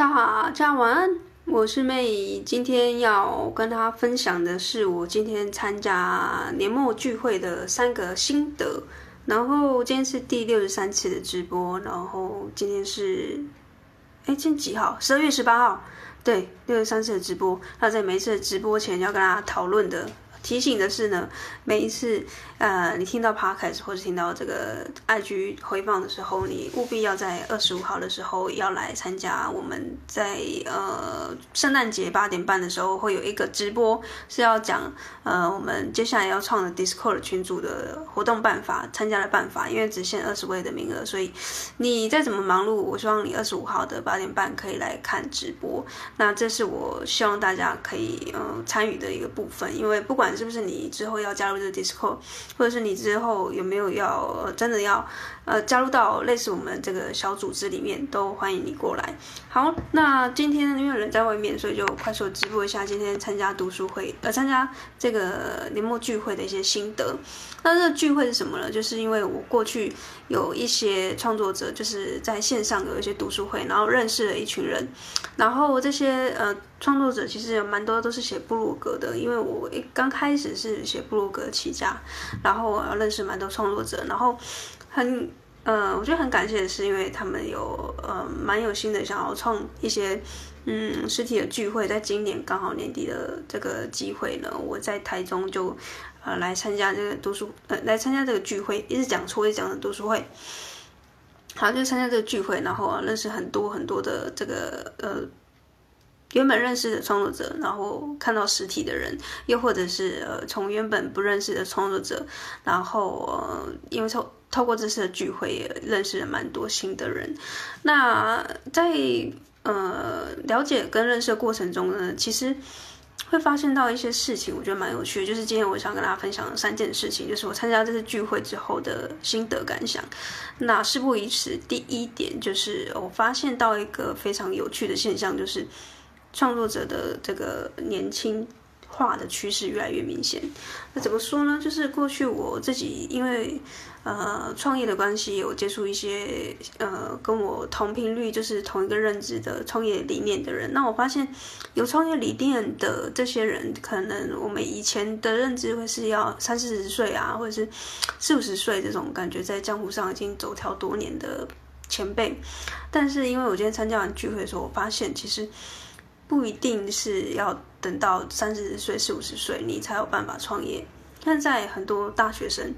大家晚安，我是妹。今天要跟大家分享的是我今天参加年末聚会的三个心得。然后今天是第六十三次的直播，然后今天是，哎，今天几号？十二月十八号。对，六十三次的直播。那在每次的直播前要跟大家讨论的。提醒的是呢，每一次呃，你听到 Podcast 或者听到这个 IG 回放的时候，你务必要在二十五号的时候要来参加。我们在呃圣诞节八点半的时候会有一个直播，是要讲呃我们接下来要创的 Discord 群组的活动办法、参加的办法。因为只限二十位的名额，所以你再怎么忙碌，我希望你二十五号的八点半可以来看直播。那这是我希望大家可以呃参与的一个部分，因为不管是不是你之后要加入这个 Discord，或者是你之后有没有要真的要呃加入到类似我们这个小组织里面，都欢迎你过来。好，那今天因为人在外面，所以就快速直播一下今天参加读书会呃参加这个年末聚会的一些心得。那这个聚会是什么呢？就是因为我过去有一些创作者，就是在线上有一些读书会，然后认识了一群人，然后这些呃。创作者其实有蛮多都是写部落格的，因为我一刚开始是写部落格起家，然后我认识蛮多创作者，然后很呃，我觉得很感谢的是，因为他们有呃蛮有心的想要创一些嗯实体的聚会，在今年刚好年底的这个机会呢，我在台中就呃来参加这个读书呃来参加这个聚会，一直讲错一直讲的读书会，好就参加这个聚会，然后啊认识很多很多的这个呃。原本认识的创作者，然后看到实体的人，又或者是呃从原本不认识的创作者，然后因为透透过这次的聚会，也认识了蛮多新的人。那在呃了解跟认识的过程中呢，其实会发现到一些事情，我觉得蛮有趣的。就是今天我想跟大家分享三件事情，就是我参加这次聚会之后的心得感想。那事不宜迟，第一点就是我发现到一个非常有趣的现象，就是。创作者的这个年轻化的趋势越来越明显。那怎么说呢？就是过去我自己因为呃创业的关系，有接触一些呃跟我同频率，就是同一个认知的创业理念的人。那我发现有创业理念的这些人，可能我们以前的认知会是要三四十岁啊，或者是四五十岁这种感觉，在江湖上已经走跳多年的前辈。但是因为我今天参加完聚会的时候，我发现其实。不一定是要等到三十岁、四五十岁，你才有办法创业。现在很多大学生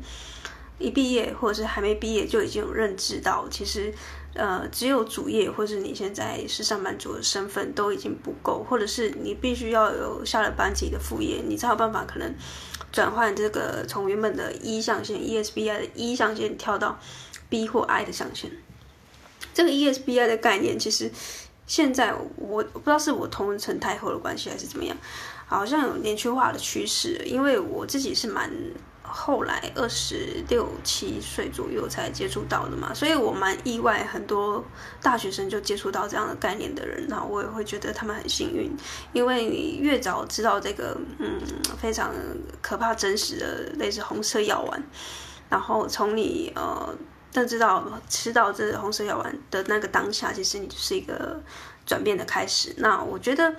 一毕业，或者是还没毕业，就已经有认知到，其实，呃，只有主业，或是你现在是上班族的身份都已经不够，或者是你必须要有下了班自己的副业，你才有办法可能转换这个从原本的一象限 ESBI 的一象限跳到 B 或 I 的象限。这个 ESBI 的概念其实。现在我不知道是我同成太后的关系还是怎么样，好像有年轻化的趋势。因为我自己是蛮后来二十六七岁左右才接触到的嘛，所以我蛮意外，很多大学生就接触到这样的概念的人，然后我也会觉得他们很幸运，因为你越早知道这个嗯非常可怕真实的类似红色药丸，然后从你呃。但知道吃到这红色药丸的那个当下，其实你就是一个转变的开始。那我觉得，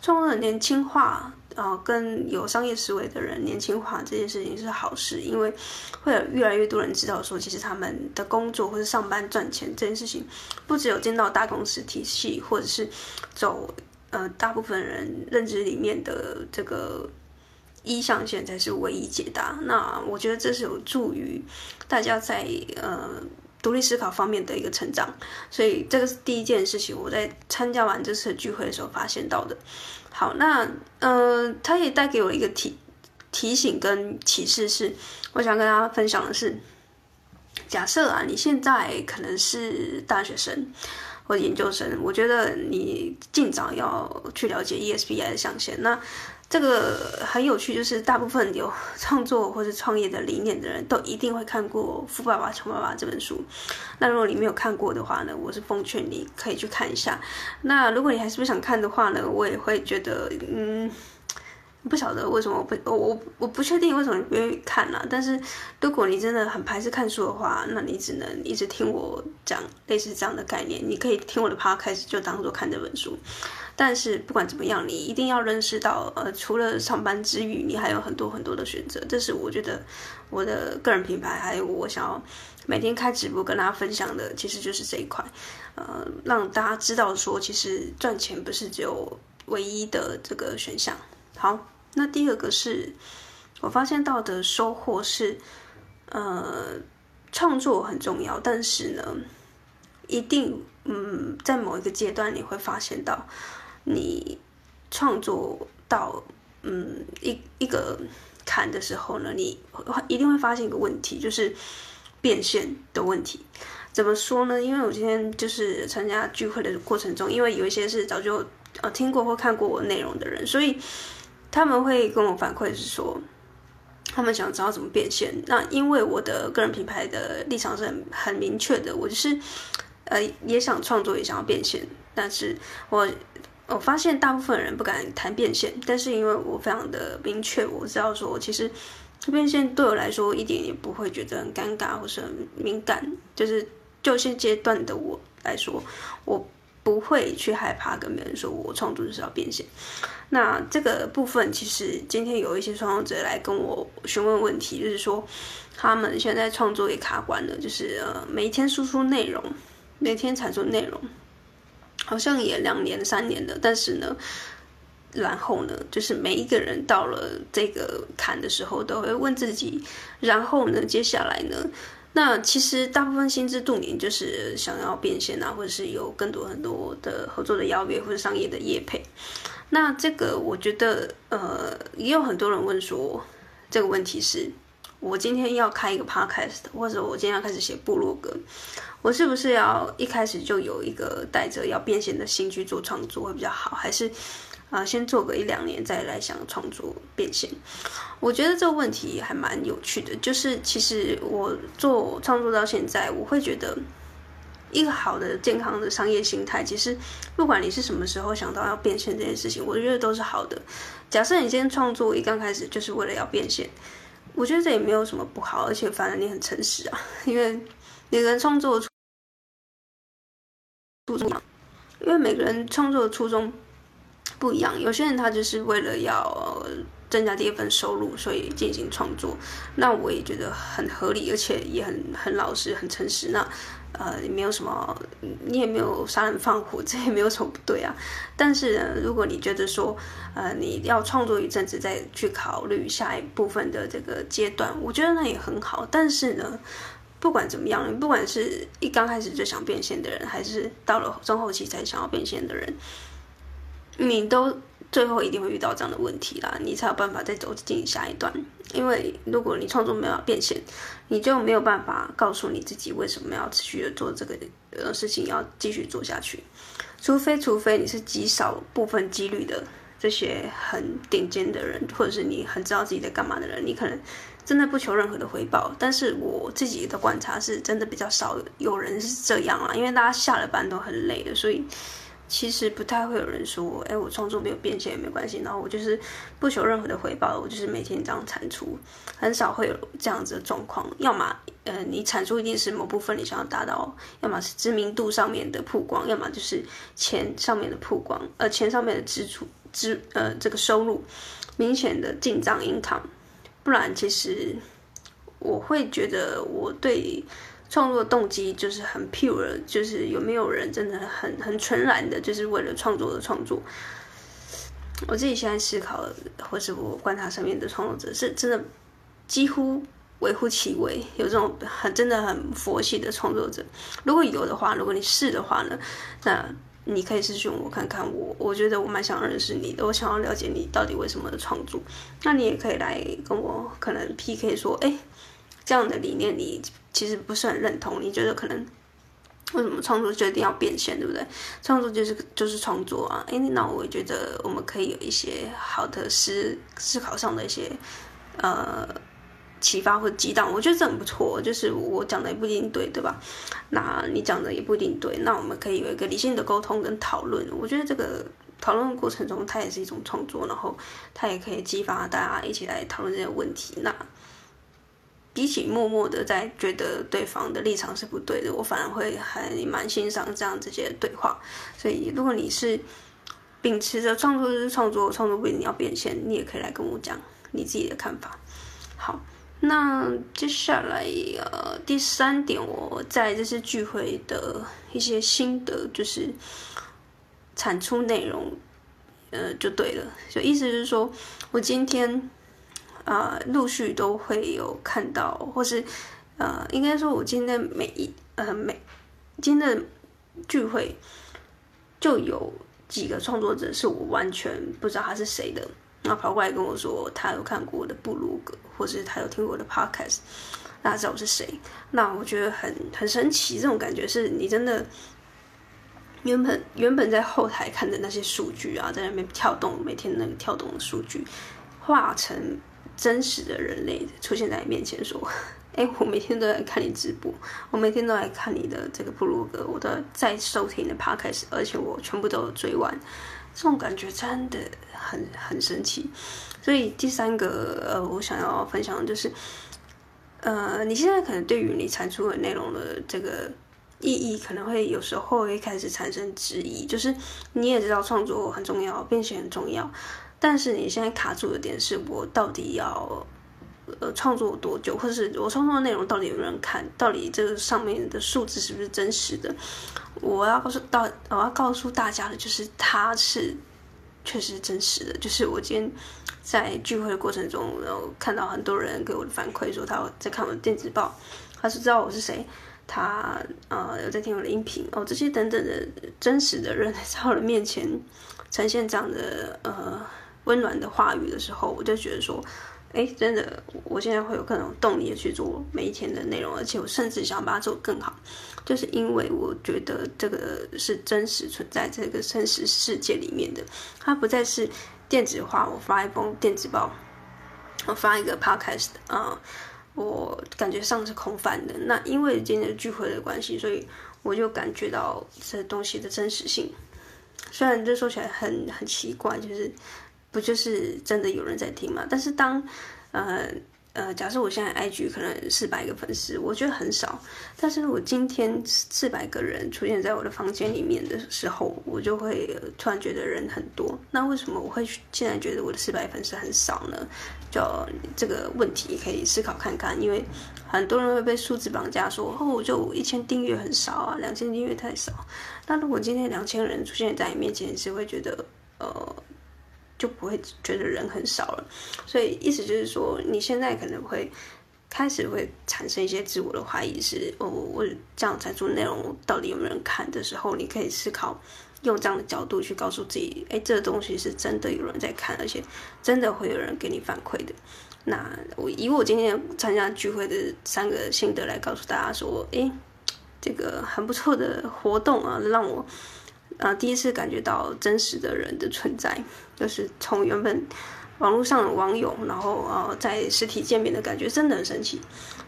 创作的年轻化，呃，跟有商业思维的人年轻化这件事情是好事，因为会有越来越多人知道说，其实他们的工作或是上班赚钱这件事情，不只有进到大公司体系，或者是走呃大部分人认知里面的这个。一象限才是唯一解答。那我觉得这是有助于大家在呃独立思考方面的一个成长。所以这个是第一件事情，我在参加完这次聚会的时候发现到的。好，那呃，他也带给我一个提提醒跟启示是，我想跟大家分享的是，假设啊，你现在可能是大学生或研究生，我觉得你尽早要去了解 ESBI 的象限。那这个很有趣，就是大部分有创作或者创业的理念的人都一定会看过《富爸爸穷爸爸》这本书。那如果你没有看过的话呢，我是奉劝你可以去看一下。那如果你还是不想看的话呢，我也会觉得，嗯，不晓得为什么我不我我我不确定为什么你不愿意看啦。但是如果你真的很排斥看书的话，那你只能一直听我讲类似这样的概念。你可以听我的 podcast 就当做看这本书。但是不管怎么样，你一定要认识到，呃，除了上班之余，你还有很多很多的选择。这是我觉得我的个人品牌，还有我想要每天开直播跟大家分享的，其实就是这一块，呃，让大家知道说，其实赚钱不是只有唯一的这个选项。好。那第二个是我发现到的收获是，呃，创作很重要，但是呢，一定，嗯，在某一个阶段你会发现到，你创作到嗯一一个坎的时候呢，你一定会发现一个问题，就是变现的问题。怎么说呢？因为我今天就是参加聚会的过程中，因为有一些是早就呃听过或看过我内容的人，所以。他们会跟我反馈是说，他们想知道怎么变现。那因为我的个人品牌的立场是很很明确的，我就是呃也想创作，也想要变现。但是我我发现大部分人不敢谈变现，但是因为我非常的明确，我知道说其实变现对我来说一点也不会觉得很尴尬或是很敏感。就是就现阶段的我来说，我。不会去害怕跟别人说我创作就是要变现。那这个部分其实今天有一些创作者来跟我询问问题，就是说他们现在创作也卡关了，就是呃每天输出内容，每天产出内容，好像也两年三年了，但是呢，然后呢，就是每一个人到了这个坎的时候，都会问自己，然后呢，接下来呢？那其实大部分心知肚明，就是想要变现啊，或者是有更多很多的合作的邀约或者商业的业配。那这个我觉得，呃，也有很多人问说，这个问题是，我今天要开一个 podcast，或者我今天要开始写部落格，我是不是要一开始就有一个带着要变现的心去做创作会比较好，还是？啊，先做个一两年再来想创作变现，我觉得这个问题还蛮有趣的。就是其实我做创作到现在，我会觉得一个好的健康的商业心态，其实不管你是什么时候想到要变现这件事情，我觉得都是好的。假设你今天创作一刚开始就是为了要变现，我觉得这也没有什么不好，而且反正你很诚实啊，因为每个人创作的初衷，因为每个人创作的初衷。不一样，有些人他就是为了要增加第一份收入，所以进行创作。那我也觉得很合理，而且也很很老实、很诚实。那呃，也没有什么，你也没有杀人放火，这也没有什么不对啊。但是呢，如果你觉得说，呃，你要创作一阵子再去考虑下一部分的这个阶段，我觉得那也很好。但是呢，不管怎么样，不管是一刚开始就想变现的人，还是到了中后期才想要变现的人。你都最后一定会遇到这样的问题啦，你才有办法再走进下一段。因为如果你创作没有变现，你就没有办法告诉你自己为什么要持续的做这个呃事情，要继续做下去。除非除非你是极少部分几率的这些很顶尖的人，或者是你很知道自己在干嘛的人，你可能真的不求任何的回报。但是我自己的观察是真的比较少有人是这样啦，因为大家下了班都很累的，所以。其实不太会有人说，哎，我创作没有变现也没关系，然后我就是不求任何的回报，我就是每天这样产出，很少会有这样子的状况。要么，呃，你产出一定是某部分你想要达到，要么是知名度上面的曝光，要么就是钱上面的曝光，呃，钱上面的支出支呃这个收入明显的进账银行不然其实我会觉得我对。创作动机就是很 pure，就是有没有人真的很很纯然的，就是为了创作的创作。我自己现在思考，或是我观察身边的创作者，是真的几乎微乎其微，有这种很真的很佛系的创作者。如果有的话，如果你是的话呢，那你可以私讯我看看我，我觉得我蛮想认识你的，我想要了解你到底为什么的创作。那你也可以来跟我可能 PK 说，哎。这样的理念你其实不是很认同，你觉得可能为什么创作就一定要变现，对不对？创作就是就是创作啊！哎，那我觉得我们可以有一些好的思思考上的一些呃启发或激荡，我觉得这很不错。就是我讲的也不一定对，对吧？那你讲的也不一定对，那我们可以有一个理性的沟通跟讨论。我觉得这个讨论的过程中，它也是一种创作，然后它也可以激发大家一起来讨论这些问题。那比起默默的在觉得对方的立场是不对的，我反而会还蛮欣赏这样这些对话。所以，如果你是秉持着创作就是创作，创作不一定要变现，你也可以来跟我讲你自己的看法。好，那接下来呃第三点，我在这次聚会的一些心得就是。产出内容，呃，就对了。就意思是说，我今天，呃，陆续都会有看到，或是，呃，应该说，我今天每一，呃，每今天的聚会，就有几个创作者是我完全不知道他是谁的，然后跑过来跟我说，他有看过我的部落格，或是他有听过我的 podcast，那知道我是谁。那我觉得很很神奇，这种感觉是你真的。原本原本在后台看的那些数据啊，在那边跳动，每天那个跳动的数据，化成真实的人类出现在你面前，说：“哎，我每天都在看你直播，我每天都在看你的这个部落格，我都在收听你的 podcast，而且我全部都追完。”这种感觉真的很很神奇。所以第三个呃，我想要分享的就是，呃，你现在可能对于你产出的内容的这个。意义可能会有时候会开始产生质疑，就是你也知道创作很重要，变现很重要，但是你现在卡住的点是我到底要呃创作多久，或者是我创作的内容到底有没有人看，到底这个上面的数字是不是真实的？我要告诉到我要告诉大家的就是它是确实真实的，就是我今天在聚会的过程中，然后看到很多人给我的反馈说他在看我的电子报，他是知道我是谁。他呃有在听我的音频哦，这些等等的真实的人 在我的面前呈现这样的呃温暖的话语的时候，我就觉得说，哎，真的，我现在会有更有动力去做每一天的内容，而且我甚至想把它做更好，就是因为我觉得这个是真实存在这个真实世界里面的，它不再是电子化，我发一封电子报，我发一个 podcast 啊、我感觉上是空泛的。那因为今天聚会的关系，所以我就感觉到这东西的真实性。虽然这说起来很很奇怪，就是不就是真的有人在听嘛？但是当呃。呃，假设我现在 IG 可能四百个粉丝，我觉得很少。但是我今天四百个人出现在我的房间里面的时候，我就会突然觉得人很多。那为什么我会现在觉得我的四百粉丝很少呢？就这个问题可以思考看看。因为很多人会被数字绑架说，说哦，就一千订阅很少啊，两千订阅太少。那如果今天两千人出现在你面前，是会觉得呃。就不会觉得人很少了，所以意思就是说，你现在可能会开始会产生一些自我的怀疑是，哦，我这样产出内容到底有没有人看的时候，你可以思考用这样的角度去告诉自己，哎，这个东西是真的有人在看，而且真的会有人给你反馈的。那我以我今天参加聚会的三个心得来告诉大家说，哎，这个很不错的活动啊，让我。啊，第一次感觉到真实的人的存在，就是从原本网络上的网友，然后呃，在实体见面的感觉真的很神奇。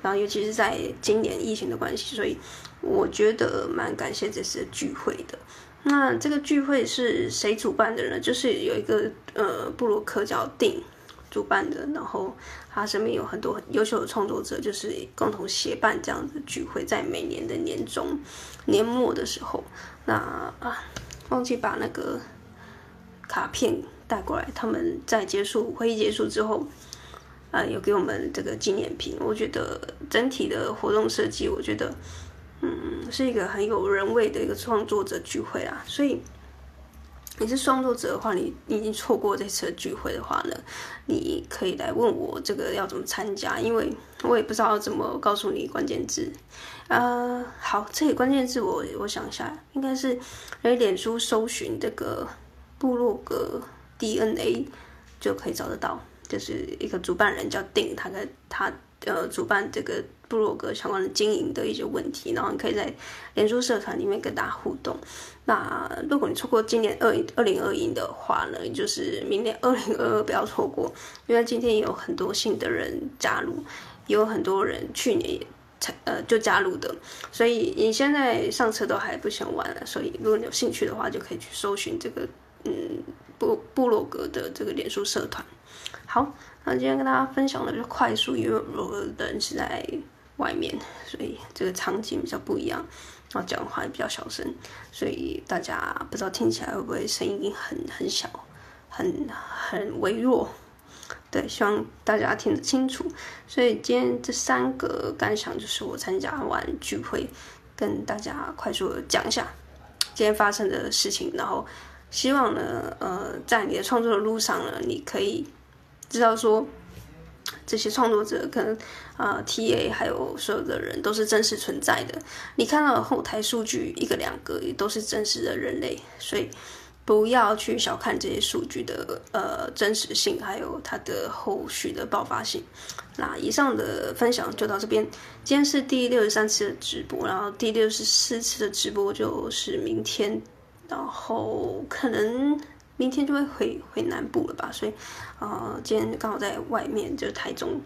然后尤其是在今年疫情的关系，所以我觉得蛮感谢这次聚会的。那这个聚会是谁主办的呢？就是有一个呃布鲁克叫定主办的，然后他身边有很多很优秀的创作者，就是共同协办这样的聚会，在每年的年终年末的时候，那啊。忘记把那个卡片带过来。他们在结束会议结束之后，呃，有给我们这个纪念品。我觉得整体的活动设计，我觉得，嗯，是一个很有人味的一个创作者聚会啊。所以你是创作者的话，你你已经错过这次聚会的话呢，你可以来问我这个要怎么参加，因为我也不知道怎么告诉你关键字。呃，好，这里关键字我我想一下，应该是在脸书搜寻这个部落格 DNA 就可以找得到，就是一个主办人叫定，他在他呃主办这个部落格相关的经营的一些问题，然后你可以在脸书社团里面跟大家互动。那如果你错过今年二二零二一的话呢，就是明年二零二二不要错过，因为今天也有很多新的人加入，也有很多人去年也。呃，就加入的，所以你现在上车都还不想玩了。所以如果你有兴趣的话，就可以去搜寻这个嗯布布洛格的这个脸书社团。好，那今天跟大家分享的就是快速，因为我的人是在外面，所以这个场景比较不一样，然后讲话也比较小声，所以大家不知道听起来会不会声音很很小，很很微弱。对，希望大家听得清楚。所以今天这三个感想就是我参加完聚会，跟大家快速讲一下今天发生的事情。然后希望呢，呃，在你的创作的路上呢，你可以知道说，这些创作者跟呃 TA 还有所有的人都是真实存在的。你看到的后台数据一个两个也都是真实的人类，所以。不要去小看这些数据的呃真实性，还有它的后续的爆发性。那以上的分享就到这边。今天是第六十三次的直播，然后第六十四次的直播就是明天，然后可能明天就会回回南部了吧。所以，呃，今天刚好在外面，就是台中，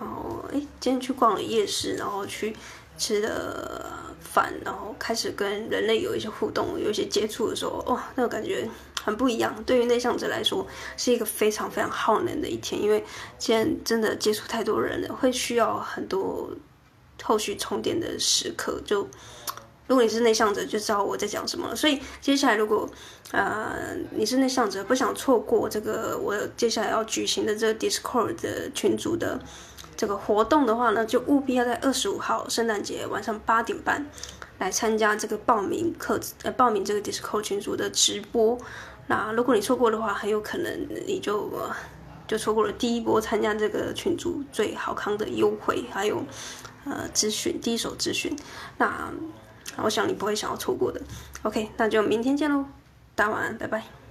然后哎，今天去逛了夜市，然后去吃的。饭，然后开始跟人类有一些互动，有一些接触的时候，哇、哦，那个感觉很不一样。对于内向者来说，是一个非常非常耗能的一天，因为今天真的接触太多人了，会需要很多后续充电的时刻。就如果你是内向者，就知道我在讲什么。所以接下来，如果呃你是内向者，不想错过这个我接下来要举行的这个 Discord 的群组的。这个活动的话呢，就务必要在二十五号圣诞节晚上八点半来参加这个报名课，呃，报名这个 DISCO 群组的直播。那如果你错过的话，很有可能你就就错过了第一波参加这个群组最好康的优惠，还有呃咨询，第一手咨询。那我想你不会想要错过的。OK，那就明天见喽，大家晚安，拜拜。